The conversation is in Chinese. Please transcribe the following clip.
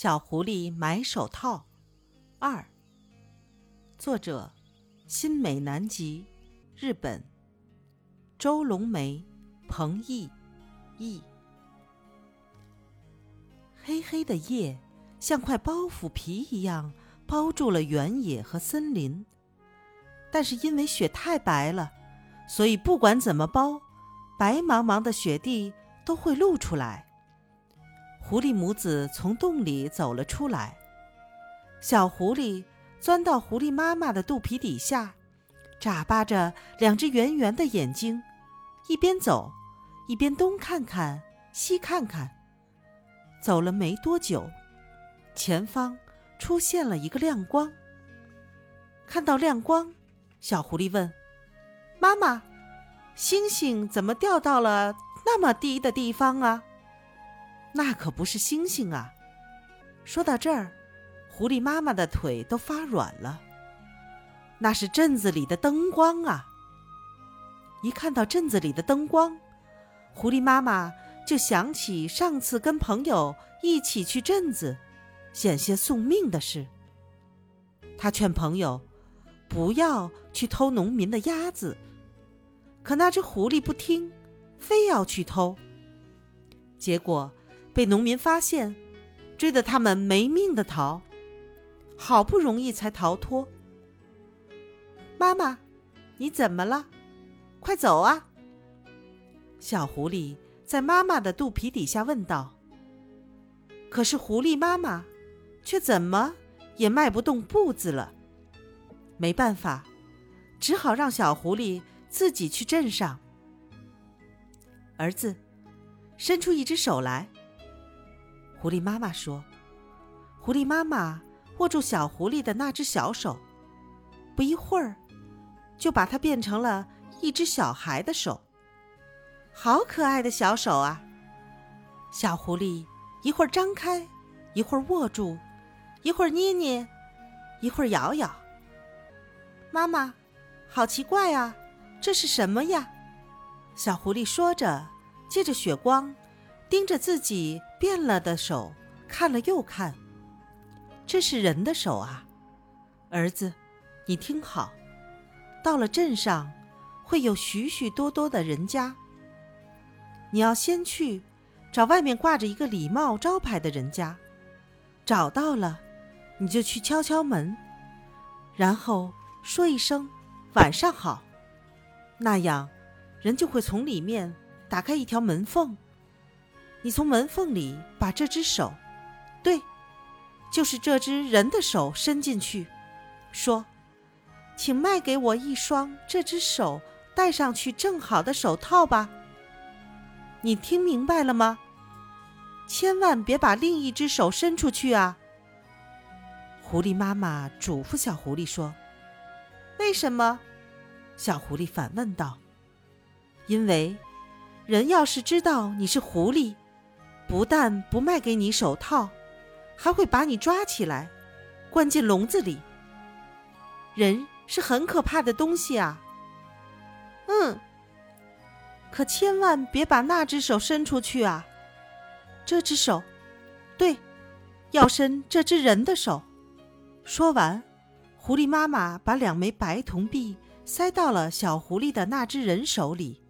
小狐狸买手套二，作者：新美南吉，日本。周龙梅、彭毅译。黑黑的夜像块包袱皮一样包住了原野和森林，但是因为雪太白了，所以不管怎么包，白茫茫的雪地都会露出来。狐狸母子从洞里走了出来，小狐狸钻到狐狸妈妈的肚皮底下，眨巴着两只圆圆的眼睛，一边走，一边东看看西看看。走了没多久，前方出现了一个亮光。看到亮光，小狐狸问：“妈妈，星星怎么掉到了那么低的地方啊？”那可不是星星啊！说到这儿，狐狸妈妈的腿都发软了。那是镇子里的灯光啊！一看到镇子里的灯光，狐狸妈妈就想起上次跟朋友一起去镇子，险些送命的事。他劝朋友不要去偷农民的鸭子，可那只狐狸不听，非要去偷。结果。被农民发现，追得他们没命的逃，好不容易才逃脱。妈妈，你怎么了？快走啊！小狐狸在妈妈的肚皮底下问道。可是狐狸妈妈却怎么也迈不动步子了。没办法，只好让小狐狸自己去镇上。儿子，伸出一只手来。狐狸妈妈说：“狐狸妈妈握住小狐狸的那只小手，不一会儿，就把它变成了一只小孩的手。好可爱的小手啊！小狐狸一会儿张开，一会儿握住，一会儿捏捏，一会儿摇摇。妈妈，好奇怪啊！这是什么呀？”小狐狸说着，借着雪光。盯着自己变了的手看了又看，这是人的手啊！儿子，你听好，到了镇上会有许许多多的人家，你要先去找外面挂着一个礼貌招牌的人家，找到了，你就去敲敲门，然后说一声“晚上好”，那样人就会从里面打开一条门缝。你从门缝里把这只手，对，就是这只人的手伸进去，说：“请卖给我一双这只手戴上去正好的手套吧。”你听明白了吗？千万别把另一只手伸出去啊！狐狸妈妈嘱咐小狐狸说：“为什么？”小狐狸反问道：“因为，人要是知道你是狐狸。”不但不卖给你手套，还会把你抓起来，关进笼子里。人是很可怕的东西啊。嗯，可千万别把那只手伸出去啊。这只手，对，要伸这只人的手。说完，狐狸妈妈把两枚白铜币塞到了小狐狸的那只人手里。